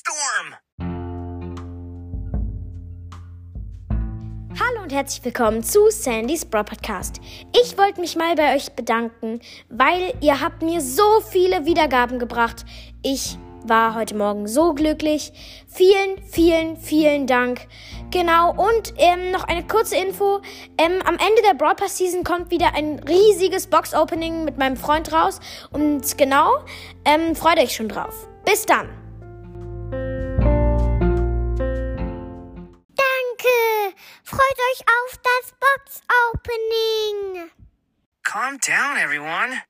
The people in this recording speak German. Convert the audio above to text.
Sandstorm! Hallo und herzlich willkommen zu Sandys Bro Podcast. Ich wollte mich mal bei euch bedanken, weil ihr habt mir so viele Wiedergaben gebracht. Ich war heute Morgen so glücklich. Vielen, vielen, vielen Dank. Genau, und ähm, noch eine kurze Info. Ähm, am Ende der Broadcast Season kommt wieder ein riesiges Box-Opening mit meinem Freund raus. Und genau, ähm, freut euch schon drauf. Bis dann. Freut euch auf das Box-Opening. Calm down, everyone.